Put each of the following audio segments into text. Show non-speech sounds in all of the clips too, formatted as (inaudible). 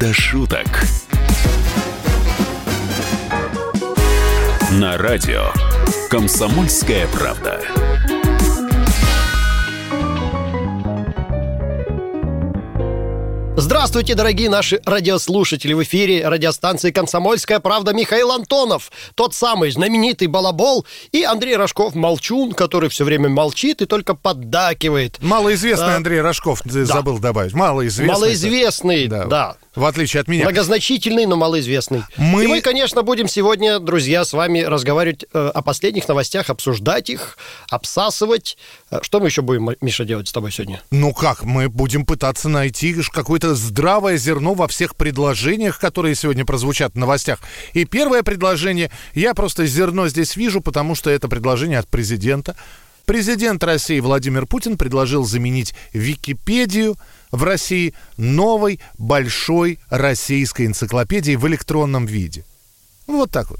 до шуток. На радио «Комсомольская правда». Здравствуйте, дорогие наши радиослушатели! В эфире радиостанции «Комсомольская правда» Михаил Антонов, тот самый знаменитый балабол, и Андрей Рожков, молчун, который все время молчит и только поддакивает. Малоизвестный а, Андрей Рожков, да. забыл добавить. Малоизвестный. Малоизвестный, да. да. В отличие от меня. Многозначительный, но малоизвестный. Мы... И мы, конечно, будем сегодня, друзья, с вами разговаривать э, о последних новостях, обсуждать их, обсасывать. Э, что мы еще будем, Миша, делать с тобой сегодня? Ну как, мы будем пытаться найти какое-то здравое зерно во всех предложениях, которые сегодня прозвучат в новостях. И первое предложение, я просто зерно здесь вижу, потому что это предложение от президента. Президент России Владимир Путин предложил заменить Википедию в России новой большой российской энциклопедией в электронном виде. Вот так вот.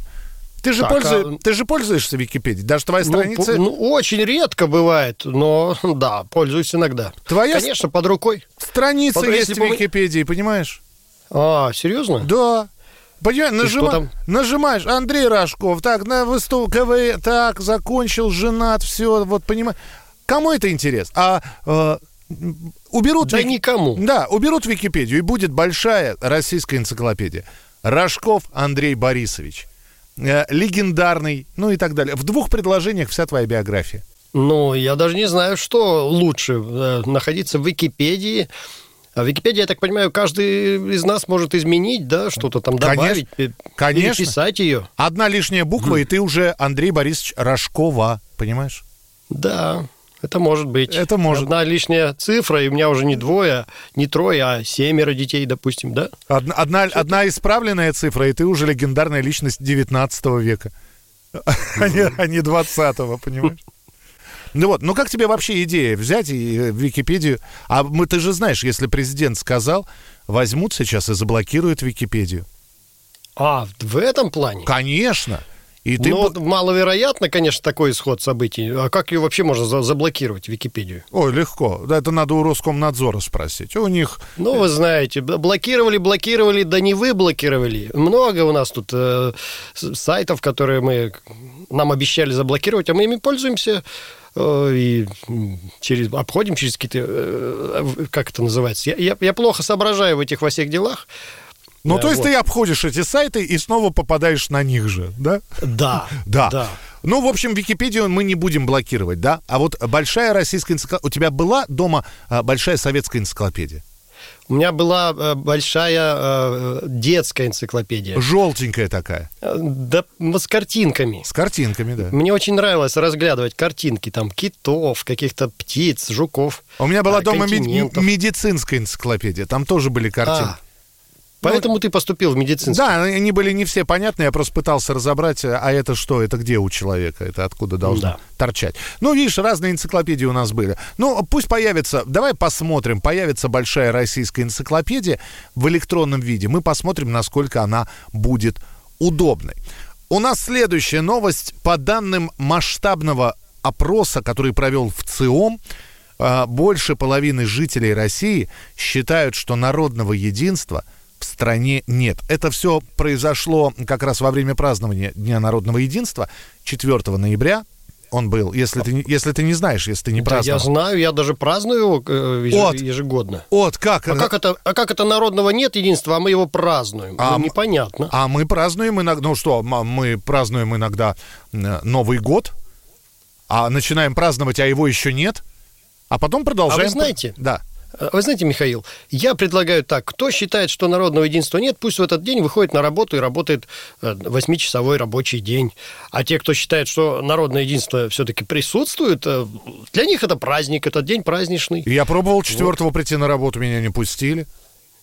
Ты же, так, пользуешь, а... ты же пользуешься Википедией, даже твоя ну, страница... Ну, очень редко бывает, но (laughs) да, пользуюсь иногда. Твоя Конечно, под рукой. Страница под... есть в Википедии, понимаешь? А, серьезно? Да. Понимаешь, нажима... нажимаешь, Андрей Рожков, так, на выступ КВ, так, закончил, женат, все, вот, понимаешь. Кому это интерес? А э, уберут... Да Вики... никому. Да, уберут Википедию, и будет большая российская энциклопедия. Рожков Андрей Борисович. Э, легендарный, ну и так далее. В двух предложениях вся твоя биография. Ну, я даже не знаю, что лучше. Э, находиться в Википедии а Википедия, я так понимаю, каждый из нас может изменить, да, что-то там добавить, конечно, переписать ее. Одна лишняя буква, mm. и ты уже Андрей Борисович Рожкова, понимаешь? Да. Это может быть. Это может. Одна лишняя цифра, и у меня уже не двое, не трое, а семеро детей, допустим, да? Одна, одна, одна исправленная цифра, и ты уже легендарная личность 19 века, (laughs) а не 20-го, понимаешь? Ну вот, ну как тебе вообще идея взять и э, Википедию? А мы, ты же знаешь, если президент сказал, возьмут сейчас и заблокируют Википедию. А, в этом плане? Конечно. И ты... Ну, маловероятно, конечно, такой исход событий. А как ее вообще можно за заблокировать, Википедию? Ой, легко. Да, это надо у Роскомнадзора спросить. У них... Ну, вы знаете, блокировали, блокировали, да не вы блокировали. Много у нас тут э, сайтов, которые мы нам обещали заблокировать, а мы ими пользуемся э, и через, обходим через какие-то, э, как это называется, я, я, я плохо соображаю в этих во всех делах, ну, то есть вот. ты обходишь эти сайты и снова попадаешь на них же, да? Да. (laughs) Да. да. Ну, в общем, Википедию мы не будем блокировать, да? А вот большая российская энциклопедия... У тебя была дома а, большая советская энциклопедия? У меня была э, большая э, детская энциклопедия. Желтенькая такая. Э, да, с картинками. С картинками, да. Мне очень нравилось разглядывать картинки, там, китов, каких-то птиц, жуков. У меня была дома медицинская энциклопедия, там тоже были картинки. А. Поэтому ну, ты поступил в медицинский. Да, они были не все понятны, я просто пытался разобрать, а это что, это где у человека, это откуда должно да. торчать. Ну, видишь, разные энциклопедии у нас были. Ну, пусть появится, давай посмотрим, появится большая российская энциклопедия в электронном виде, мы посмотрим, насколько она будет удобной. У нас следующая новость. По данным масштабного опроса, который провел в ЦИОМ, а, больше половины жителей России считают, что народного единства – в стране нет. Это все произошло как раз во время празднования Дня народного единства 4 ноября. Он был, если ты, если ты не знаешь, если ты не да, праздновал. Я знаю, я даже праздную его э, от, ежегодно. Вот как? А как, это, а как это народного нет единства, а мы его празднуем? А, ну, непонятно. А мы празднуем иногда, ну что, мы празднуем иногда Новый год, а начинаем праздновать, а его еще нет, а потом продолжаем. А вы знаете, да. Э, вы знаете, Михаил, я предлагаю так. Кто считает, что народного единства нет, пусть в этот день выходит на работу и работает э, восьмичасовой рабочий день. А те, кто считает, что народное единство все-таки присутствует, э, для них это праздник, этот день праздничный. Я пробовал четвертого вот. прийти на работу, меня не пустили.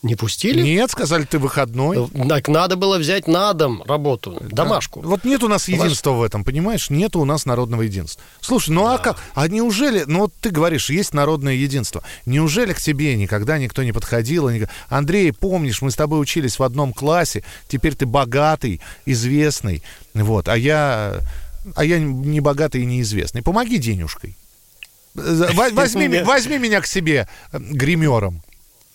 Не пустили? Нет, сказали, ты выходной. Так надо было взять на дом работу, домашку. Вот нет у нас единства в этом, понимаешь? Нет у нас народного единства. Слушай, ну а да. а как? А неужели, ну вот ты говоришь, есть народное единство. Неужели к тебе никогда никто не подходил? И не... Андрей, помнишь, мы с тобой учились в одном классе, теперь ты богатый, известный, вот, а я, а я не богатый и неизвестный. Помоги денежкой. (laughs) Возьми, возьми меня к себе гримером.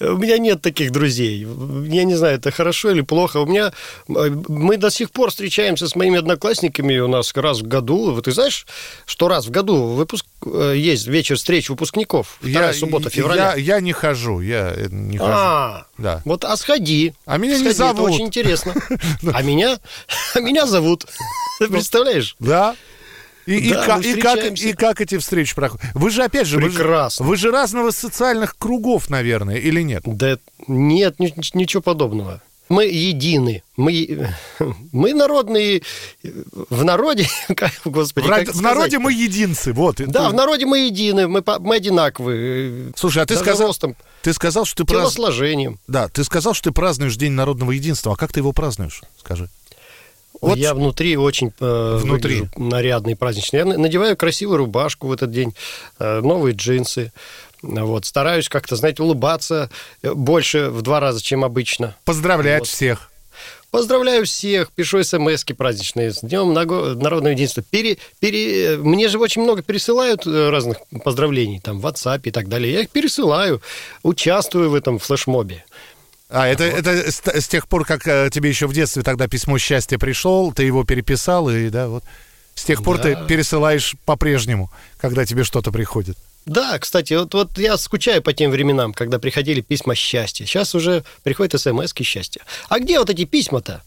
У меня нет таких друзей. Я не знаю, это хорошо или плохо. У меня... Мы до сих пор встречаемся с моими одноклассниками у нас раз в году. Ты знаешь, что раз в году выпуск... Э, есть вечер встреч выпускников. Вторая я, суббота февраля. Я, я не хожу, я э, не хожу. А, да. вот, а сходи. А меня сходи, не зовут. Это очень интересно. (laughs) А меня, (laughs) а меня зовут. Ты представляешь? Да. И, и, Да, мы и, как, и как эти встречи проходят? Вы же, опять же, вы же- Прекрасно. Вы же, разного социальных кругов, наверное, или нет? Да нет, ни- ничего подобного. Мы едины. Мы, (laughs) мы народные в народе, (laughs) как, господи, В, как в народе мы единцы, вот. Да, в народе мы едины, мы, мы одинаковые. Слушай, а ты сказал, ростом, ты сказал, что ты телосложением. Да, ты сказал, что ты празднуешь День народного единства. А как ты его празднуешь? Скажи. Вот Я внутри очень э, Внутри. нарядный, праздничный. Я на- надеваю красивую рубашку в этот день, э, новые джинсы. Вот, стараюсь как-то, знаете, улыбаться э, больше в два раза, чем обычно. Поздравлять Вот. всех. Поздравляю всех, пишу смс праздничные с Днем Народного Единства. Пере, пере, мне же очень много пересылают э, разных поздравлений, там, в WhatsApp и так далее. Я их пересылаю, участвую в этом флешмобе. А, это, это с, с тех пор, как э, тебе еще в детстве тогда письмо счастья пришел, ты его переписал, и да, вот. С тех пор ты Да. пересылаешь по-прежнему, когда тебе что-то приходит. Да, кстати, вот, вот я скучаю по тем временам, когда приходили письма счастья. Сейчас уже приходят смс счастья. А где вот эти письма-то?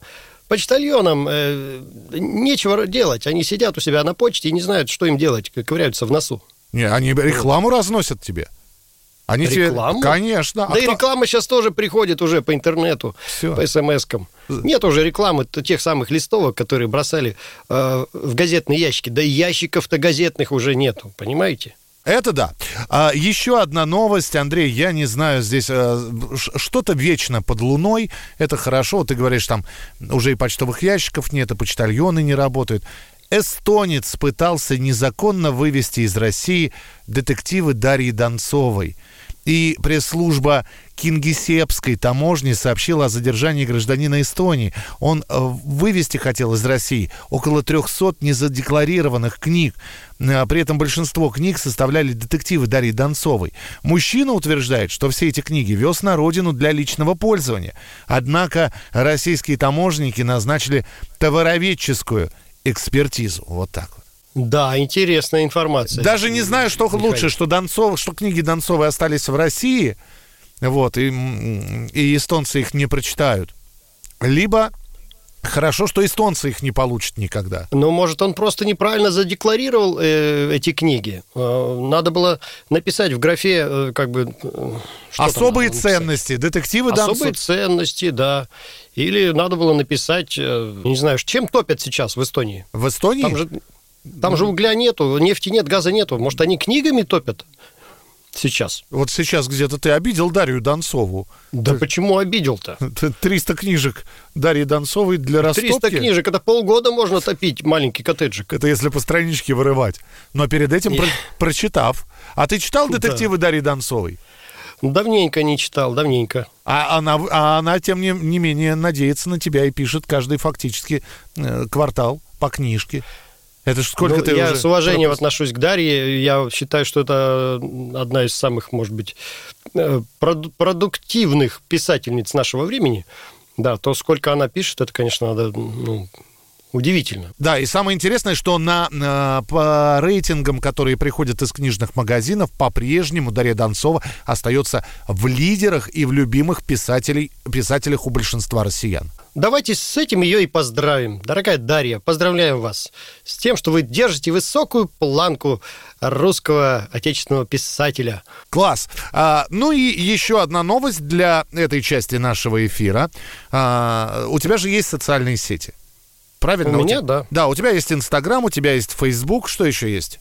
Почтальонам э, нечего делать. Они сидят у себя на почте и не знают, что им делать, ковыряются в носу. Не, они рекламу разносят тебе. Они Рекламу? тебе... Конечно. А да и кто- реклама сейчас тоже приходит уже по интернету, Всё. по смс-кам. Нет уже рекламы тех самых листовок, которые бросали э, в газетные ящики. Да и ящиков-то газетных уже нету, понимаете? Это да. А, еще одна новость, Андрей, я не знаю, здесь ш- что-то вечно под луной, это хорошо, ты говоришь, там уже и почтовых ящиков нет, и почтальоны не работают. Эстонец пытался незаконно вывести из России детективы Дарьи Донцовой. И пресс-служба Кингисеппской таможни сообщила о задержании гражданина Эстонии. Он э, вывести хотел из России около 300 незадекларированных книг. Э, При этом большинство книг составляли детективы Дарьи Донцовой. Мужчина утверждает, что все эти книги вез на родину для личного пользования. Однако российские таможенники назначили товароведческую экспертизу. Вот так вот. Да, интересная информация. Даже не знаю, что Михаил. лучше, что Донцов, что книги Донцовой остались в России, вот, и, и эстонцы их не прочитают. Либо хорошо, что эстонцы их не получат никогда. Ну, может, он просто неправильно задекларировал э, эти книги. Э, надо было написать в графе, э, как бы... э, Особые ценности, детективы Особые Донцов. ценности, да. Или надо было написать, э, не знаю, чем топят сейчас в Эстонии? В Эстонии? Там же, там же угля нету, нефти нет, газа нету. Может, они книгами топят сейчас? Вот сейчас где-то ты обидел Дарью Донцову. Да почему обидел-то? (laughs) 300 книжек Дарьи Донцовой для растопки. 300 книжек, это полгода можно топить маленький коттеджик. Это если по страничке вырывать. Но перед этим про- прочитав. А ты читал детективы Дарьи Донцовой? Давненько не читал, давненько. А она, а она, тем не, не менее, надеется на тебя и пишет каждый фактически э, квартал по книжке. Это ж сколько Ну, ты я уже... с уважением пропустил? отношусь к Дарье. Я считаю, что это одна из самых, может быть, э, проду- продуктивных писательниц нашего времени. Да, то, сколько она пишет, это, конечно, надо, ну, удивительно. Да, и самое интересное, что на, на- по рейтингам, которые приходят из книжных магазинов, по-прежнему Дарья Донцова остается в лидерах и в любимых писателей, писателях у большинства россиян. Давайте с этим ее и поздравим. Дорогая Дарья, поздравляем вас с тем, что вы держите высокую планку русского отечественного писателя. Класс. А, ну и еще одна новость для этой части нашего эфира. А, у тебя же есть социальные сети. Правильно? У меня, тебя- да. Да, у тебя есть Инстаграм, у тебя есть Фейсбук. Что еще есть?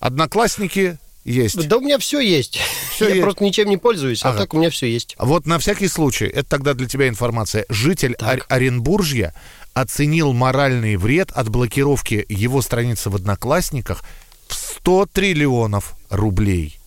Одноклассники есть. Да у меня все есть. Всё Я есть. просто ничем не пользуюсь, Ага. а так у меня все есть. Вот на всякий случай, это тогда для тебя информация. Житель. Ор- Оренбуржья оценил моральный вред от блокировки его страницы в Одноклассниках в 100 триллионов рублей.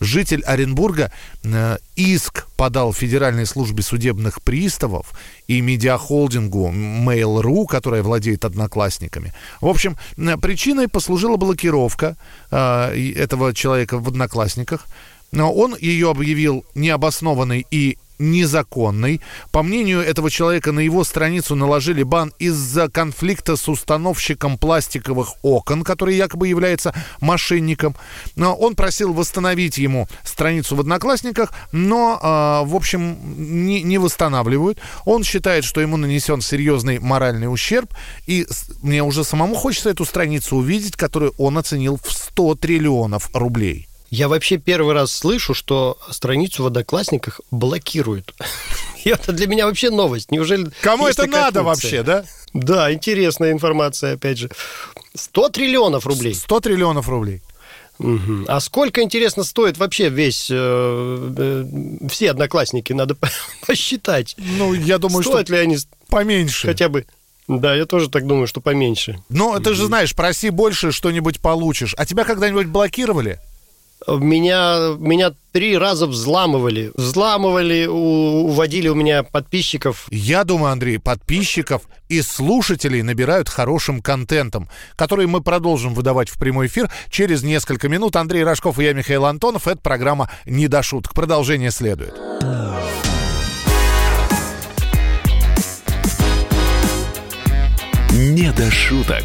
Житель Оренбурга э, иск подал Федеральной службе судебных приставов и медиахолдингу Mail.ru, которая владеет одноклассниками. В общем, э, причиной послужила блокировка э, этого человека в одноклассниках. Но он ее объявил необоснованной и незаконной. По мнению этого человека, на его страницу наложили бан из-за конфликта с установщиком пластиковых окон, который якобы является мошенником. Но он просил восстановить ему страницу в Одноклассниках, но, э, в общем, не, не восстанавливают. Он считает, что ему нанесен серьезный моральный ущерб, и мне уже самому хочется эту страницу увидеть, которую он оценил в 100 триллионов рублей. Я вообще первый раз слышу, что страницу в Одноклассниках блокируют. (laughs) Это для меня вообще новость. Неужели... Кому это надо вообще, да? Да, интересная информация, опять же. 100 триллионов рублей. 100 триллионов рублей. Угу. А сколько, интересно, стоит вообще весь... Э, э, все одноклассники, надо (laughs) посчитать. Ну, я думаю, Стоят что... ли они... Поменьше. Хотя бы... Да, я тоже так думаю, что поменьше. Но ты же знаешь, проси больше, что-нибудь получишь. А тебя когда-нибудь блокировали? Меня, меня три раза взламывали. Взламывали, уводили у меня подписчиков. Я думаю, Андрей, подписчиков и слушателей набирают хорошим контентом, который мы продолжим выдавать в прямой эфир через несколько минут. Андрей Рожков и я, Михаил Антонов. Это программа «Не до шуток». Продолжение следует. «Не до шуток».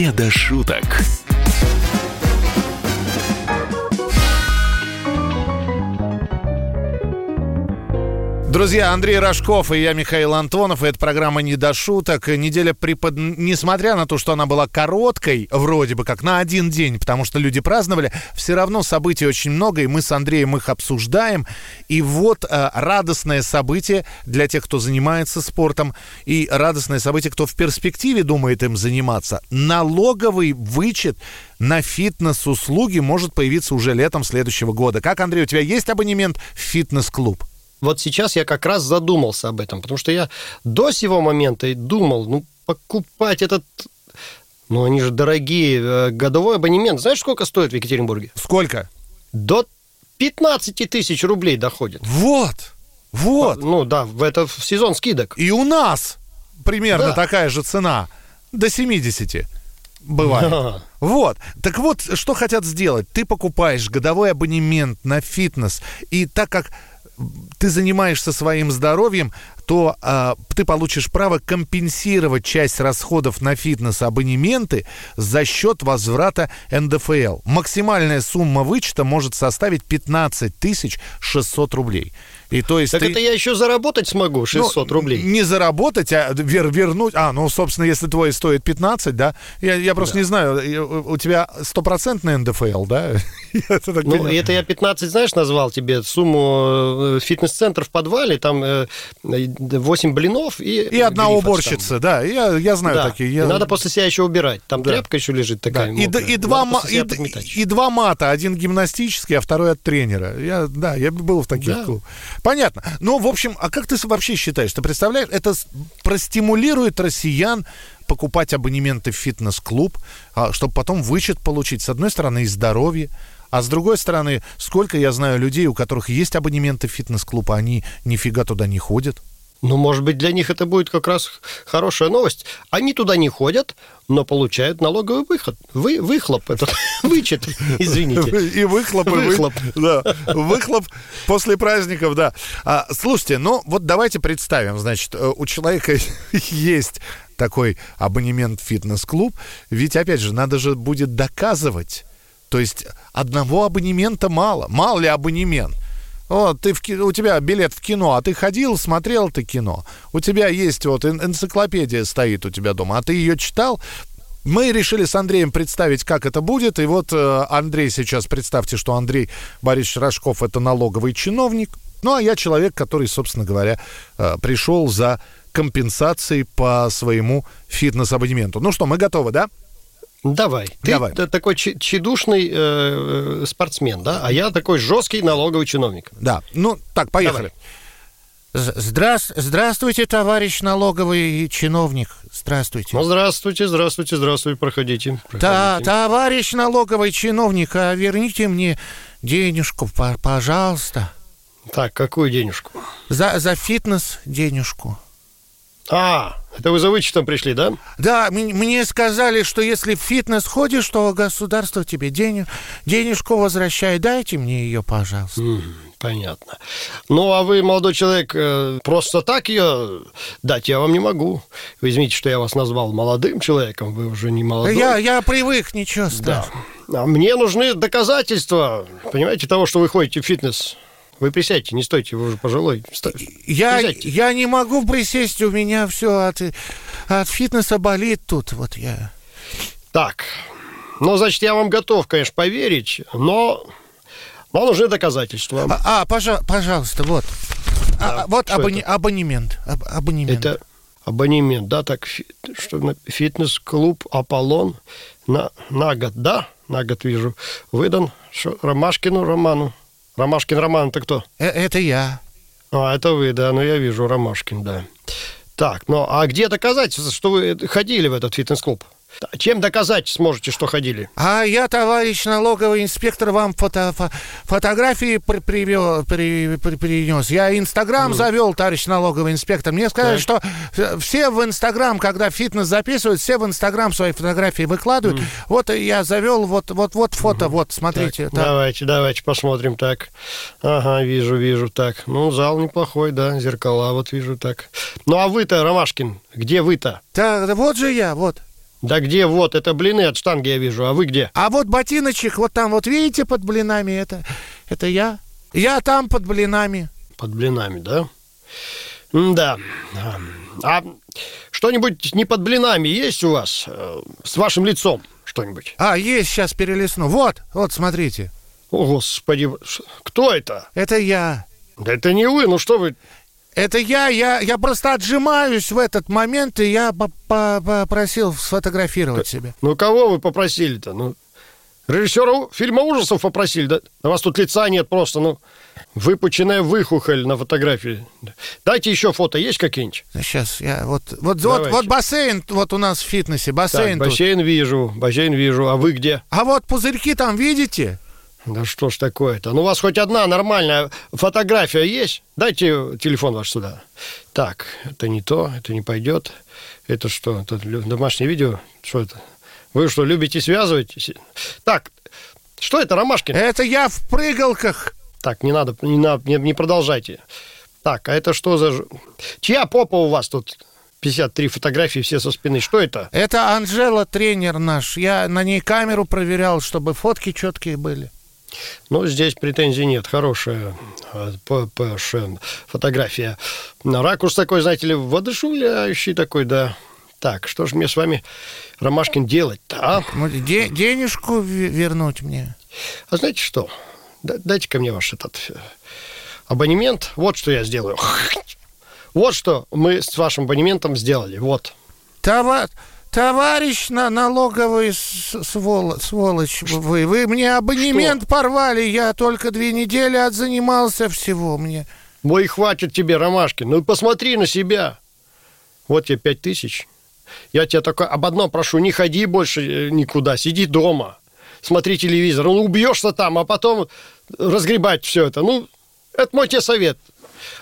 Не до шуток. Друзья, Андрей Рожков и я, Михаил Антонов. И это программа «Не до шуток». Неделя препод... Несмотря на то, что она была короткой, вроде бы как на один день, потому что люди праздновали, все равно событий очень много, и мы с Андреем их обсуждаем. И вот э, радостное событие для тех, кто занимается спортом, и радостное событие, кто в перспективе думает им заниматься. Налоговый вычет на фитнес-услуги может появиться уже летом следующего года. Как, Андрей, у тебя есть абонемент в фитнес-клуб? Вот сейчас я как раз задумался об этом, потому что я до сего момента думал, ну, покупать этот ну, они же дорогие. Э, годовой абонемент. Знаешь, сколько стоит в Екатеринбурге? Сколько? До 15 тысяч рублей доходит. Вот. Вот. Ну да, в это в сезон скидок. И у нас примерно да. такая же цена. До 70 бывает. Да. Вот. Так вот, что хотят сделать? Ты покупаешь годовой абонемент на фитнес, и так как ты занимаешься своим здоровьем, то э, ты получишь право компенсировать часть расходов на фитнес-абонементы за счет возврата НДФЛ. Максимальная сумма вычета может составить 15 600 рублей. И то есть так ты... это я еще заработать смогу, 600 ну, рублей. Не заработать, а вер, вернуть. А, ну, собственно, если твой стоит 15, да? Я, я просто да. не знаю, у тебя стопроцентный НДФЛ, да? (laughs) ну, это я 15, знаешь, назвал тебе сумму э, фитнес-центр в подвале, там 8 э, блинов и... И одна уборщица, там. да, я, я знаю да. такие. Я... надо после себя еще убирать, там да. тряпка еще лежит такая. Да. И, и, два и, и два мата, один гимнастический, а второй от тренера. Я, да, я был в таких да. клубах. Понятно. Ну, в общем, а как ты вообще считаешь? Ты представляешь, это простимулирует россиян покупать абонементы в фитнес-клуб, а, чтобы потом вычет получить, с одной стороны, и здоровье, а с другой стороны, сколько я знаю людей, у которых есть абонементы в фитнес-клуб, а они нифига туда не ходят. Ну, может быть, для них это будет как раз хорошая новость. Они туда не ходят, но получают налоговый выход. Вы, выхлоп, этот (laughs) вычет, извините. И выхлоп, и выхлоп. Да, выхлоп после праздников, да. А, слушайте, ну вот давайте представим, значит, э, у человека (laughs) есть такой абонемент в фитнес-клуб, ведь, опять же, надо же будет доказывать. То есть одного абонемента мало. Мало ли абонемент? Вот, ты в, ки- у тебя билет в кино, а ты ходил, смотрел ты кино. У тебя есть вот эн- энциклопедия стоит у тебя дома, а ты ее читал. Мы решили с Андреем представить, как это будет. И вот э, Андрей сейчас, представьте, что Андрей Борисович Рожков – это налоговый чиновник. Ну, а я человек, который, собственно говоря, э, пришел за компенсацией по своему фитнес-абонементу. Ну что, мы готовы, да? Давай. Ты Давай. такой тщедушный э, э, спортсмен, да? А я такой жесткий налоговый чиновник. Да. Ну, так, поехали. Здрас... Здравствуйте, товарищ налоговый чиновник. Здравствуйте. Ну, здравствуйте, здравствуйте, здравствуйте, проходите. Да, проходите. товарищ налоговый чиновник, а верните мне денежку, по- пожалуйста. Так, какую денежку? За, за фитнес денежку. А, это вы за вычетом пришли, да? Да, мне сказали, что если в фитнес ходишь, то государство тебе денег, денежку возвращает. Дайте мне ее, пожалуйста. М, Понятно. Ну, а вы, молодой человек, э, просто так ее дать я вам не могу. Вы извините, что я вас назвал молодым человеком, вы уже не молодой. Я, я привык, ничего Да. страшного. А мне нужны доказательства, понимаете, того, что вы ходите в фитнес. Вы присядьте, не стойте, вы уже пожилой. Сто- Я, Присядьте. я не могу присесть, у меня все от, от фитнеса болит тут. Вот я. Так, ну, значит, я вам готов, конечно, поверить, но вам нужны доказательства. А, а, пожа- пожалуйста, вот. А, Да, вот что абоне- это? абонемент. аб- абонемент. Это абонемент, да, так, фи- что фитнес-клуб «Аполлон» на, на год, да, на год вижу, выдан Ромашкину Роману. Ромашкин Роман, это кто? Э, это я. А, это вы, да, ну я вижу, Ромашкин, да. Так, ну а где доказательства, что вы ходили в этот фитнес-клуб? Чем доказать сможете, что ходили? А я, товарищ налоговый инспектор, вам фото, фо- фотографии при- привел, при- при- принес. Я Инстаграм завел, товарищ налоговый инспектор. Мне сказали, Так. что э, все в Инстаграм, когда фитнес записывают, все в Инстаграм свои фотографии выкладывают. Вот и я завел, вот, вот, вот фото, вот, смотрите. Так, так. Давайте, давайте посмотрим так. Ага, вижу, вижу, так. Ну, зал неплохой, да, зеркала вот вижу, так. Ну, а вы-то, Ромашкин, где вы-то? Да вот же я, вот. Да где вот, это блины от штанги я вижу, а вы где? А вот ботиночек, вот там, вот видите, под блинами, это, это я. Я там под блинами. Под блинами, да? Да. А что-нибудь не под блинами есть у вас? э, С вашим лицом что-нибудь? А, есть, сейчас перелесну. Вот, вот, смотрите. О, Господи, кто это? Это я. Да это не вы, ну что вы... Это я, я, я просто отжимаюсь в этот момент, и я по- по- попросил сфотографировать себя. Ну, кого вы попросили-то? Ну, режиссера фильма ужасов попросили, да? На вас тут лица нет просто, ну, выпученная выхухоль на фотографии. Дайте еще фото, есть какие-нибудь? Сейчас я вот вот вот, Давайте. вот бассейн вот у нас в фитнесе бассейн Так, тут. бассейн вижу, бассейн вижу, а вы где? А вот пузырьки там видите? Да что ж такое-то? Ну, у вас хоть одна нормальная фотография есть? Дайте телефон ваш сюда. Так, это не то, это не пойдет. Это что, это домашнее видео? Что это? Вы что, любите связывать? Так, что это, Ромашкин? Это я в прыгалках. Так, не надо, не, надо, не, не продолжайте. Так, а это что за... Чья попа у вас тут? 53 фотографии все со спины. Что это? Это Анжела, тренер наш. Я на ней камеру проверял, чтобы фотки четкие были. Ну, здесь претензий нет. Хорошая э, п- п- ш- фотография. На Ракурс такой, знаете ли, воодушевляющий такой, да. Так, что же мне с вами, Ромашкин, делать-то, а? Де- денежку вернуть мне. А знаете что? Да- Дайте-ка мне ваш этот э, абонемент. Вот что я сделаю. (laughs) Вот что мы с вашим абонементом сделали. Вот. Това- Товарищ на налоговый с- свол- сволочь вы, вы мне абонемент порвали, я только две недели отзанимался всего мне. Ой, хватит тебе, Ромашкин. Ну, посмотри на себя. Вот тебе пять тысяч. Я тебя только об одном прошу, не ходи больше э, никуда, сиди дома. Смотри телевизор. Ну, убьешься там, а потом разгребать все это. Ну, это мой тебе совет.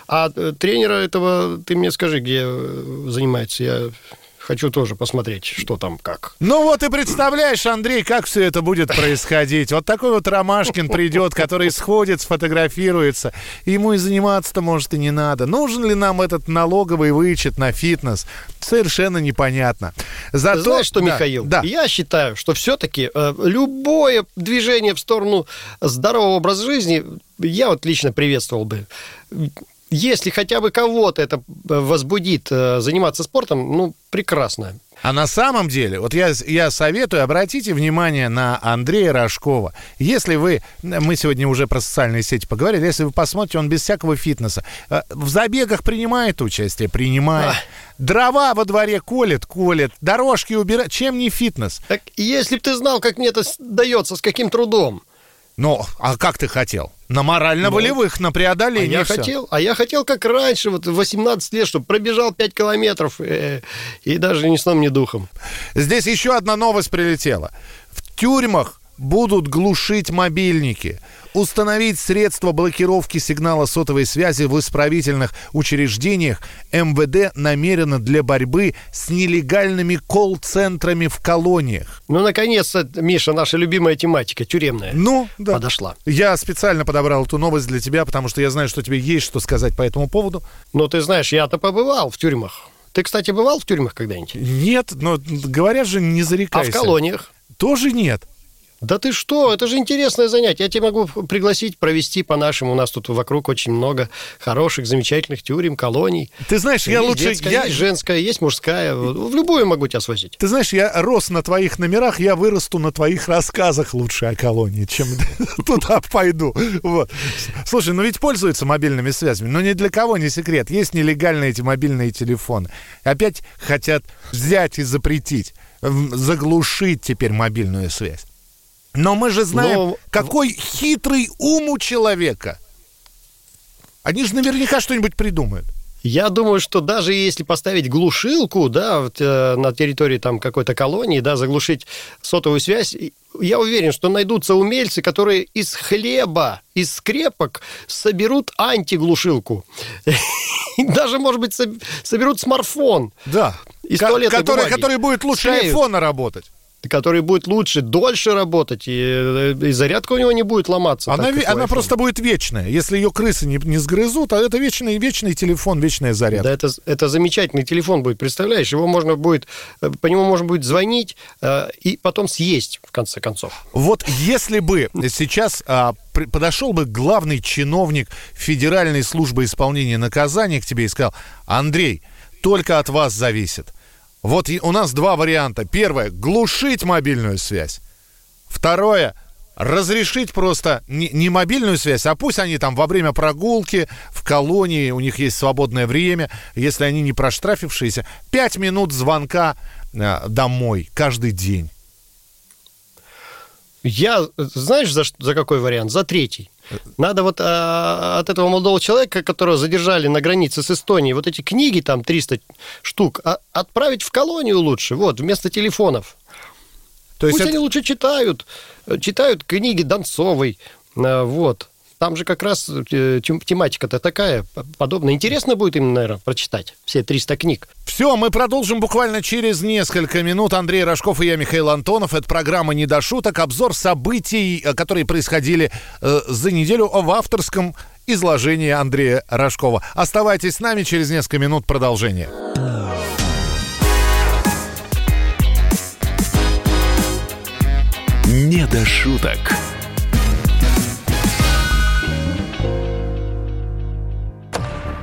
А э, тренера этого, ты мне скажи, где э, занимается. Я Хочу тоже посмотреть, что там как. Ну вот и представляешь, Андрей, как все это будет происходить. Вот такой вот Ромашкин придет, который сходит, сфотографируется. Ему и заниматься-то, может, и не надо. Нужен ли нам этот налоговый вычет на фитнес? Совершенно непонятно. Зато... Знаешь что, да, Михаил? Да. Я считаю, что все-таки э, любое движение в сторону здорового образа жизни я вот лично приветствовал бы если хотя бы кого-то это возбудит э, заниматься спортом, ну, прекрасно. А на самом деле, вот я, я советую, обратите внимание на Андрея Рожкова. Если вы, мы сегодня уже про социальные сети поговорили, если вы посмотрите, он без всякого фитнеса. Э, в забегах принимает участие? Принимает. А. Дрова во дворе колет, колет, дорожки убирает. Чем не фитнес? Так если бы ты знал, как мне это дается, с каким трудом. Ну, а как ты хотел? На морально-волевых, ну, на преодоление. А я, хотел, а я хотел, как раньше, вот 18 лет, чтобы пробежал 5 километров э, и даже ни сном, ни духом. Здесь еще одна новость прилетела. В тюрьмах будут глушить мобильники установить средства блокировки сигнала сотовой связи в исправительных учреждениях МВД намерено для борьбы с нелегальными колл-центрами в колониях. Ну, наконец-то, Миша, наша любимая тематика, тюремная, ну, да. подошла. Я специально подобрал эту новость для тебя, потому что я знаю, что тебе есть что сказать по этому поводу. Ну, ты знаешь, я-то побывал в тюрьмах. Ты, кстати, бывал в тюрьмах когда-нибудь? Нет, но говорят же, не зарекайся. А в колониях? Тоже нет. Да ты что, это же интересное занятие. Я тебя могу пригласить провести по-нашему. У нас тут вокруг очень много хороших, замечательных тюрем, колоний. Ты знаешь, я есть лучше... Детская, я... Есть женская, есть мужская. В любую могу тебя свозить. Ты знаешь, я рос на твоих номерах, я вырасту на твоих рассказах лучше о колонии, чем (laughs) туда пойду. Вот. Слушай, ну ведь пользуются мобильными связями. Но ни для кого не секрет. Есть нелегальные эти мобильные телефоны. Опять хотят взять и запретить заглушить теперь мобильную связь. Но мы же знаем, Но... какой хитрый ум у человека. Они же наверняка что-нибудь придумают. Я думаю, что даже если поставить глушилку, да, вот, э, на территории там какой-то колонии, да, заглушить сотовую связь, я уверен, что найдутся умельцы, которые из хлеба, из скрепок соберут антиглушилку. (laughs) Даже, может быть, соберут смартфон. Да. Который, который будет лучше айфона работать который будет лучше, дольше работать, и, э, и зарядка у него не будет ломаться. Она, так, она просто будет вечная. Если ее крысы не, не сгрызут, а это вечный, вечный телефон, вечная зарядка. Да, это, это замечательный телефон будет, представляешь? Его можно будет, э, по нему можно будет звонить э, и потом съесть, в конце концов. Вот если бы сейчас а, подошел бы главный чиновник Федеральной службы исполнения наказания к тебе и сказал, Андрей, только от вас зависит вот у нас два варианта. Первое – глушить мобильную связь. Второе – разрешить просто не, мобильную связь, а пусть они там во время прогулки в колонии, у них есть свободное время, если они не проштрафившиеся, пять минут звонка э, домой каждый день. Я, знаешь, за, за какой вариант? За третий. Надо вот а, от этого молодого человека, которого задержали на границе с Эстонией, вот эти книги, там 300 штук, а, отправить в колонию лучше, вот, вместо телефонов. То есть Пусть это... они лучше читают, читают книги Донцовой, а, вот. Там же как раз э, тематика-то такая подобная. Интересно будет им, наверное, прочитать все 300 книг. Все, мы продолжим буквально через несколько минут. Андрей Рожков и я, Михаил Антонов. Это программа «Не до шуток». Обзор событий, э, которые происходили э, за неделю в авторском изложении Андрея Рожкова. Оставайтесь с нами, через несколько минут продолжение. «Не до шуток».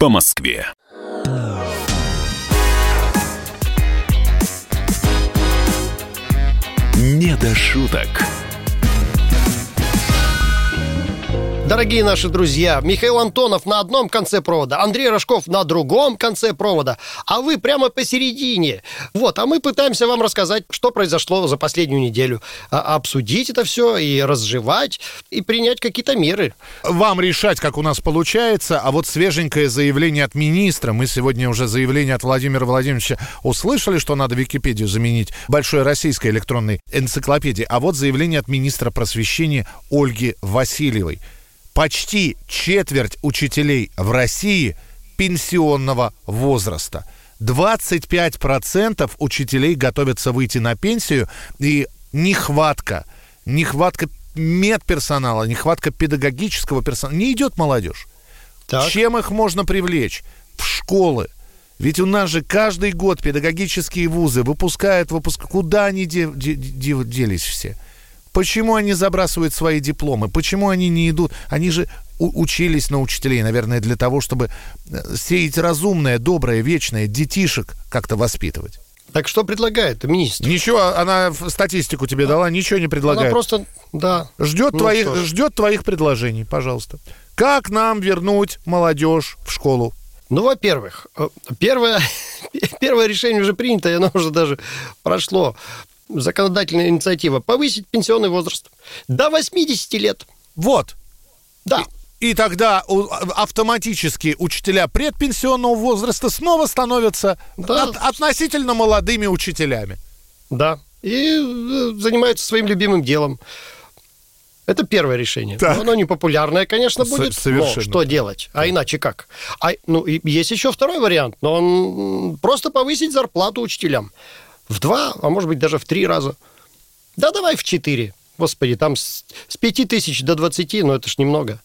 по Москве. Не до шуток. Дорогие наши друзья. Михаил Антонов на одном конце провода, Андрей Рожков на другом конце провода, а вы прямо посередине. Вот, а мы пытаемся вам рассказать, что произошло за последнюю неделю. А, обсудить это все и разжевать, и принять какие-то меры. Вам решать, как у нас получается, а вот свеженькое заявление от министра, мы сегодня уже заявление от Владимира Владимировича услышали, что надо Википедию заменить большой российской электронной энциклопедией, а вот заявление от министра просвещения Ольги Васильевой. Почти четверть учителей в России пенсионного возраста. 25% учителей готовятся выйти на пенсию, и нехватка, нехватка медперсонала, нехватка педагогического персонала. Не идет молодежь. Так. Чем их можно привлечь? В школы. Ведь у нас же каждый год педагогические вузы выпускают выпуск. Куда они де, де, де, делись все? Почему они забрасывают свои дипломы? Почему они не идут? Они же учились на учителей, наверное, для того, чтобы э, сеять разумное, доброе, вечное, детишек как-то воспитывать. Так что предлагает министр? Ничего, она статистику тебе дала, ничего не предлагает. Она просто, да. Ждет, ну, твоих, ждет твоих предложений, пожалуйста. Как нам вернуть молодежь в школу? Ну, во-первых, э, первое, (laughs) первое решение уже принято, и оно уже даже прошло. Законодательная инициатива. Повысить пенсионный возраст до 80 лет. Вот. Да. И тогда автоматически учителя предпенсионного возраста снова становятся да. от, относительно молодыми учителями. Да. И э, занимаются своим любимым делом. Это первое решение. Так. Оно непопулярное, конечно, будет. Совершенно. Но что делать? А иначе как? А, ну, и есть еще второй вариант, но он просто повысить зарплату учителям. В два, а может быть даже в три раза. Да давай в четыре. Господи, там с, с 5 тысяч до 20, ну это ж немного.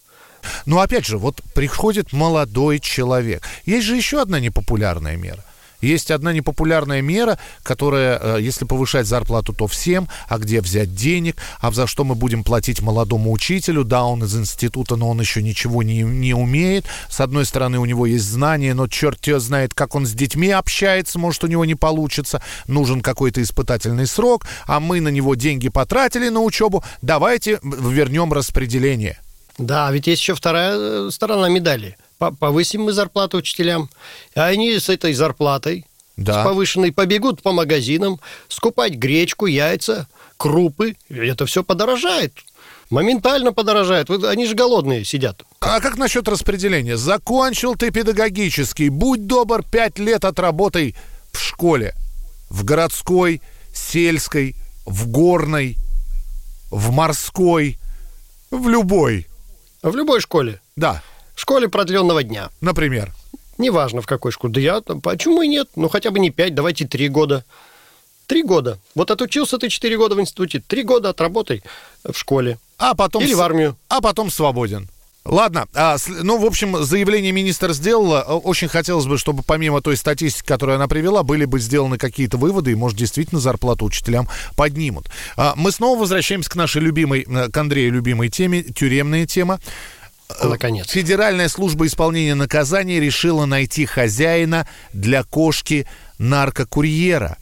Но опять же, вот приходит молодой человек. Есть же еще одна непопулярная мера. Есть одна непопулярная мера, которая, э, если повышать зарплату, то всем, а где взять денег, а за что мы будем платить молодому учителю, да, он из института, но он еще ничего не, не умеет. С одной стороны, у него есть знания, но черт тебя знает, как он с детьми общается, может, у него не получится, нужен какой-то испытательный срок, а мы на него деньги потратили на учебу, давайте вернем распределение. Да, ведь есть еще вторая э, сторона медали. Повысим мы зарплату учителям, а они с этой зарплатой, да. с повышенной, побегут по магазинам скупать гречку, яйца, крупы. Это все подорожает. Моментально подорожает. Они же голодные сидят. А как насчет распределения? Закончил ты педагогический. Будь добр, пять лет отработай в школе. В городской, сельской, в горной, в морской, в любой. В любой школе? Да. В школе продленного дня. Например? Неважно, в какой школе. Да я, почему и нет? Ну, хотя бы не пять, давайте три года. Три года. Вот отучился ты четыре года в институте. Три года отработай в школе. А потом... Или в армию. А потом свободен. Ладно, а, ну, в общем, заявление министр сделала. Очень хотелось бы, чтобы помимо той статистики, которую она привела, были бы сделаны какие-то выводы, и, может, действительно зарплату учителям поднимут. А, мы снова возвращаемся к нашей любимой, э, к Андрею любимой теме, тюремная тема. Э, Наконец. Федеральная служба исполнения наказаний решила найти хозяина для кошки наркокурьера.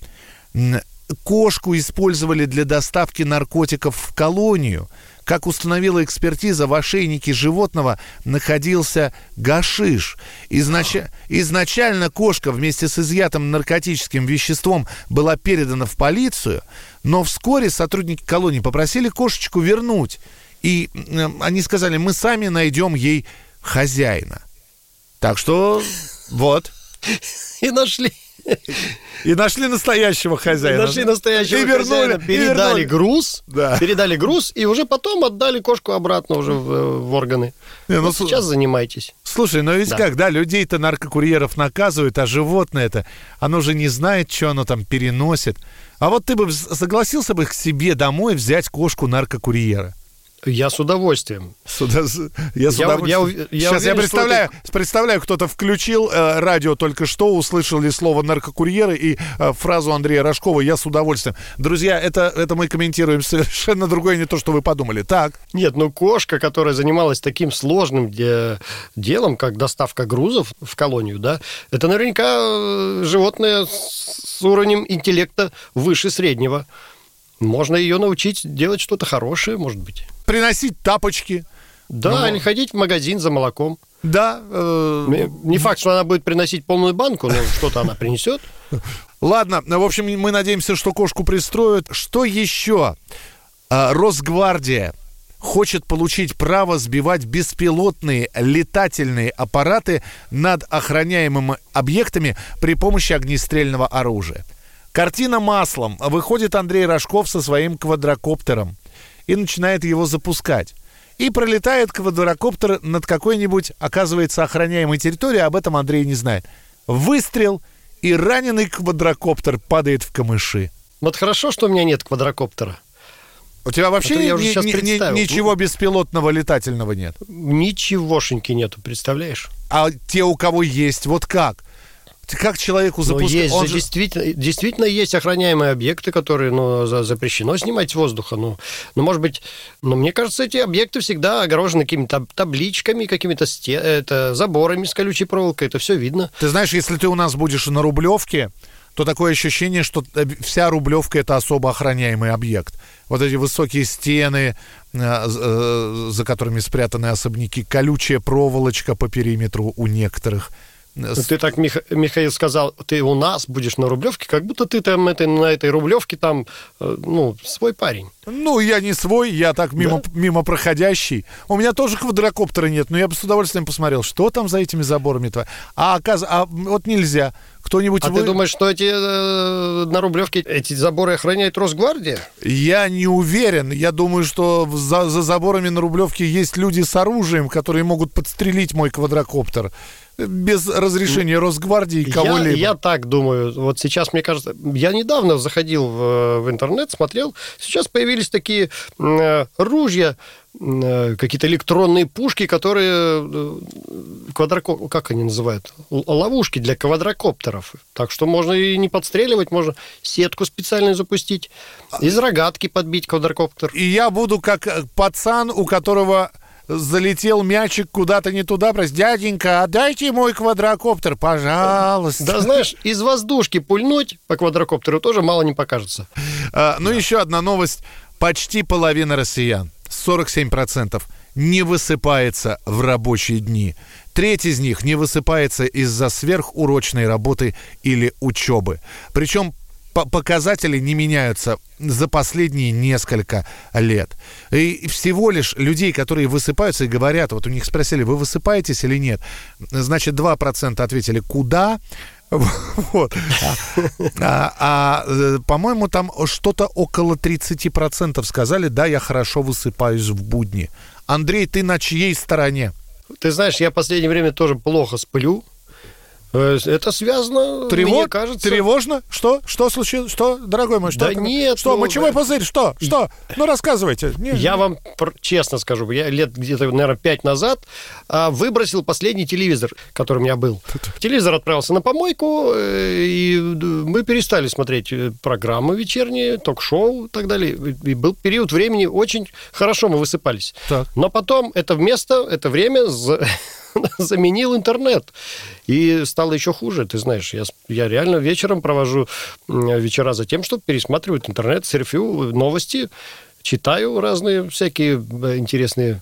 Кошку использовали для доставки наркотиков в колонию – как установила экспертиза, в ошейнике животного находился гашиш. Изнач... Изначально кошка вместе с изъятым наркотическим веществом была передана в полицию, но вскоре сотрудники колонии попросили кошечку вернуть. И они сказали, мы сами найдем ей хозяина. Так что вот. И нашли. И нашли настоящего хозяина. И нашли настоящего и вернули, хозяина, передали и вернули. груз, да. передали груз, и уже потом отдали кошку обратно уже в, в органы. Не, ну, сейчас занимайтесь. Слушай, но ведь да. как, да, людей-то наркокурьеров наказывают, а животное это, оно же не знает, что оно там переносит. А вот ты бы согласился бы к себе домой взять кошку наркокурьера? Я с удовольствием. Сюда, я с я, удовольствием. Я, я Сейчас уверен, я представляю, это... представляю, кто-то включил э, радио только что, услышал ли слово наркокурьеры и э, фразу Андрея Рожкова «я с удовольствием». Друзья, это, это мы комментируем (laughs) совершенно другое, не то, что вы подумали. Так. Нет, ну кошка, которая занималась таким сложным де- делом, как доставка грузов в колонию, да, это наверняка э, животное с уровнем интеллекта выше среднего. Можно ее научить делать что-то хорошее, может быть приносить тапочки, Да, Ну, или ходить в магазин за молоком. Да. э, Не факт, что она будет приносить полную банку, но что-то она принесет. (laughs) Ладно, в общем, мы надеемся, что кошку пристроят. Что еще? А, Росгвардия хочет получить право сбивать беспилотные летательные аппараты над охраняемыми объектами при помощи огнестрельного оружия. Картина маслом. Выходит Андрей Рожков со своим квадрокоптером и начинает его запускать. И пролетает квадрокоптер над какой-нибудь, оказывается, охраняемой территорией, об этом Андрей не знает. Выстрел, и раненый квадрокоптер падает в камыши. Вот хорошо, что у меня нет квадрокоптера. У тебя вообще А ни- ни- ни- ничего беспилотного летательного нет. Ничегошеньки нету, представляешь? А те, у кого есть, вот как? Как человеку Но запускать? есть Он же действительно, действительно есть охраняемые объекты, которые ну, за- запрещено снимать с воздуха. Ну, ну, может быть, но мне кажется, эти объекты всегда огорожены какими-то таб- табличками, какими-то сте- это, заборами с колючей проволокой. Это все видно. Ты знаешь, если ты у нас будешь на Рублевке, то такое ощущение, что э, вся Рублевка это особо охраняемый объект. Вот эти высокие стены, э, э, за которыми спрятаны особняки, колючая проволочка по периметру у некоторых. Ты так, Миха- Михаил, сказал, ты у нас будешь на Рублевке, как будто ты там этой, на этой Рублевке там, э, ну, свой парень. Ну, я не свой, я так мимо, мимо проходящий. У меня тоже квадрокоптера нет, но я бы с удовольствием посмотрел, что там за этими заборами. тво- А, оказ... а вот нельзя. Кто-нибудь... А вы- ты думаешь, что эти э, на Рублевке эти заборы охраняет Росгвардия? Я не уверен. Я думаю, что за, за заборами на Рублевке есть люди с оружием, которые могут подстрелить мой квадрокоптер без разрешения Росгвардии и Я, кого-либо. я так думаю. Вот сейчас, мне кажется, я недавно заходил в, в интернет, смотрел. Сейчас появились такие э, ружья, э, какие-то электронные пушки, которые э, квадроко... как они называют? Л- Ловушки для квадрокоптеров. Так что можно и не подстреливать, можно сетку специальную запустить, из рогатки подбить квадрокоптер. И я буду как э, пацан, у которого залетел мячик куда-то не туда. Прости, дяденька, отдайте мой квадрокоптер, пожалуйста. Да знаешь, из воздушки пульнуть по квадрокоптеру тоже мало не покажется. А, ну, еще одна новость. Почти половина россиян, 47%, не высыпается в рабочие дни. Треть из них не высыпается из-за сверхурочной работы или учебы. Причем показатели не меняются за последние несколько лет. И всего лишь людей, которые высыпаются и говорят, вот у них спросили, вы высыпаетесь или нет? Значит, 2% ответили, куда? (laughs) Вот. А, а, э, по-моему, там что-то около 30% сказали, да, я хорошо высыпаюсь в будни. Андрей, ты на чьей стороне? Ты знаешь, я в последнее время тоже плохо сплю. Э, Это связано, Трево- мне кажется... Тревожно? Что? Что случилось? Что, дорогой мой, что? Да нет, Что, ну, мочевой да. пузырь? Что? Что? Ну, рассказывайте. Не- Я вам пр- честно скажу, я лет где-то, наверное, пять назад а, выбросил последний телевизор, который у меня был. Телевизор отправился на помойку, э, и мы перестали смотреть э, программы вечерние, ток-шоу и так далее. И был период времени, очень хорошо мы высыпались. Так. Но потом это место, это время (laughs) (laughs) заменил интернет. И стало еще хуже, ты знаешь. Я, я реально вечером провожу вечера за тем, чтобы пересматривать интернет, серфю новости, читаю разные всякие э, интересные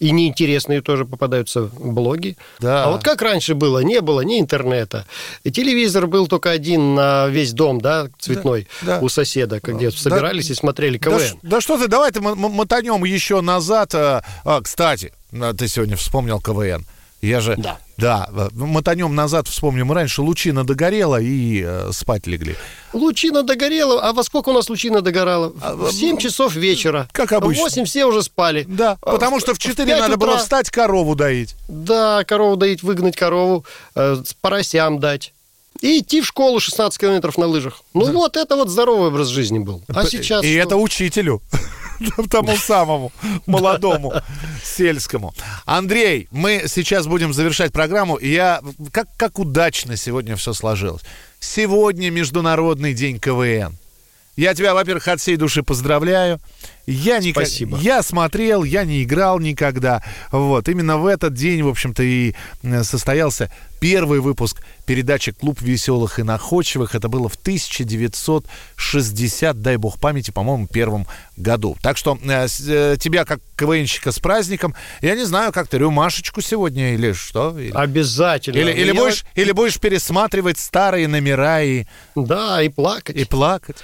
и неинтересные тоже попадаются блоги. Да. А вот как раньше было, не было ни интернета. И телевизор был только один на весь дом, да, цветной, Да, да. у соседа, где собирались и смотрели Да, КВН. ш- да что ты, давай ты мотанем еще назад. а, а, кстати, ты сегодня вспомнил КВН. Я же... Да. Да, э, мотанем назад, вспомним, раньше лучина догорела и э, спать легли. Лучина догорела. А во сколько у нас лучина догорала? В 7 часов вечера. А, Как обычно. В 8 все уже спали. Да, А потому что в 4 пять надо было утра- встать, корову доить. Да, корову доить, выгнать корову, э, поросям дать. И идти в школу 16 километров на лыжах. Ну вот, это вот здоровый образ жизни был. А сейчас И что? это учителю. (laughs) Тому самому молодому сельскому. Андрей, мы сейчас будем завершать программу. Я как, как удачно сегодня все сложилось. Сегодня Международный день КВН. Я тебя, во-первых, от всей души поздравляю. Я, никак... Спасибо. я смотрел, я не играл никогда. Вот. Именно в этот день, в общем-то, и э, состоялся первый выпуск передачи «Клуб веселых и находчивых». Это было в 1960, дай бог памяти, по-моему, первом году. Так что э, э, тебя, как КВНщика, с праздником. Я не знаю, как ты, рюмашечку сегодня или что? Или, Обязательно. или, или Я- будешь, или будешь пересматривать старые номера и, Да, и плакать. и плакать.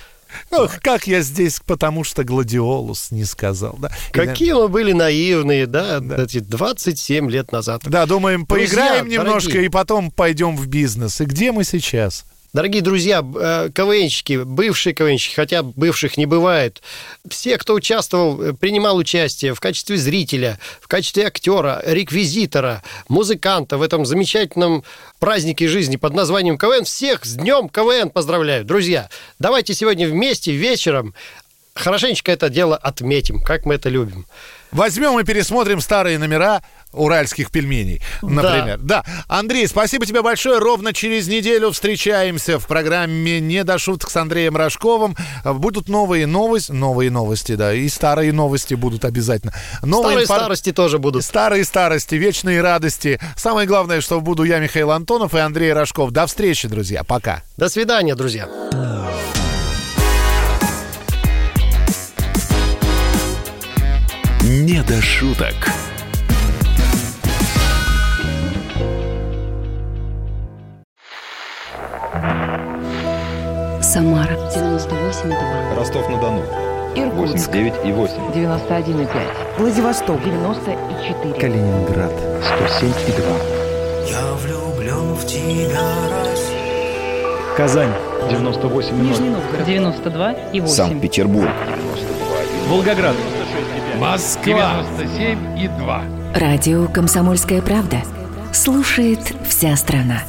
Ох, как я здесь, потому что гладиолус не сказал, да? Какие мы были наивные, да, эти 27 лет назад. Да, думаем, Друзья, поиграем немножко дорогие. и потом пойдем в бизнес. И где мы сейчас? Дорогие друзья, э, КВНщики, бывшие КВНщики, хотя бывших не бывает, все, кто участвовал, э, принимал участие в качестве зрителя, в качестве актера, реквизитора, музыканта в этом замечательном празднике жизни под названием КВН, всех с Днем КВН поздравляю. Друзья, давайте сегодня вместе вечером хорошенечко это дело отметим, как мы это любим. Возьмем и пересмотрим старые номера уральских пельменей, например. Да. Андрей, спасибо тебе большое. Ровно через неделю встречаемся в программе «Не до шуток» с Андреем Рожковым. Будут новые новости, новые новости, да, и старые новости будут обязательно. Новые Старые инфор- старости тоже будут. Старые старости, вечные радости. Самое главное, что буду я, Михаил Антонов и Андрей Рожков. До встречи, друзья. Пока. До свидания, друзья. «Не до шуток». Самара 98,2. Ростов-на-Дону. Иркутск 89 и 8. 91,5. Владивосток 94. Калининград. 107 и 2. Я влюблен в тебя, Россия. Казань. 98 и 0. Нижний Новгород 92 и 8. Санкт-Петербург. Волгоград. Москва. 97 и 2. Радио «Комсомольская правда». Слушает вся страна.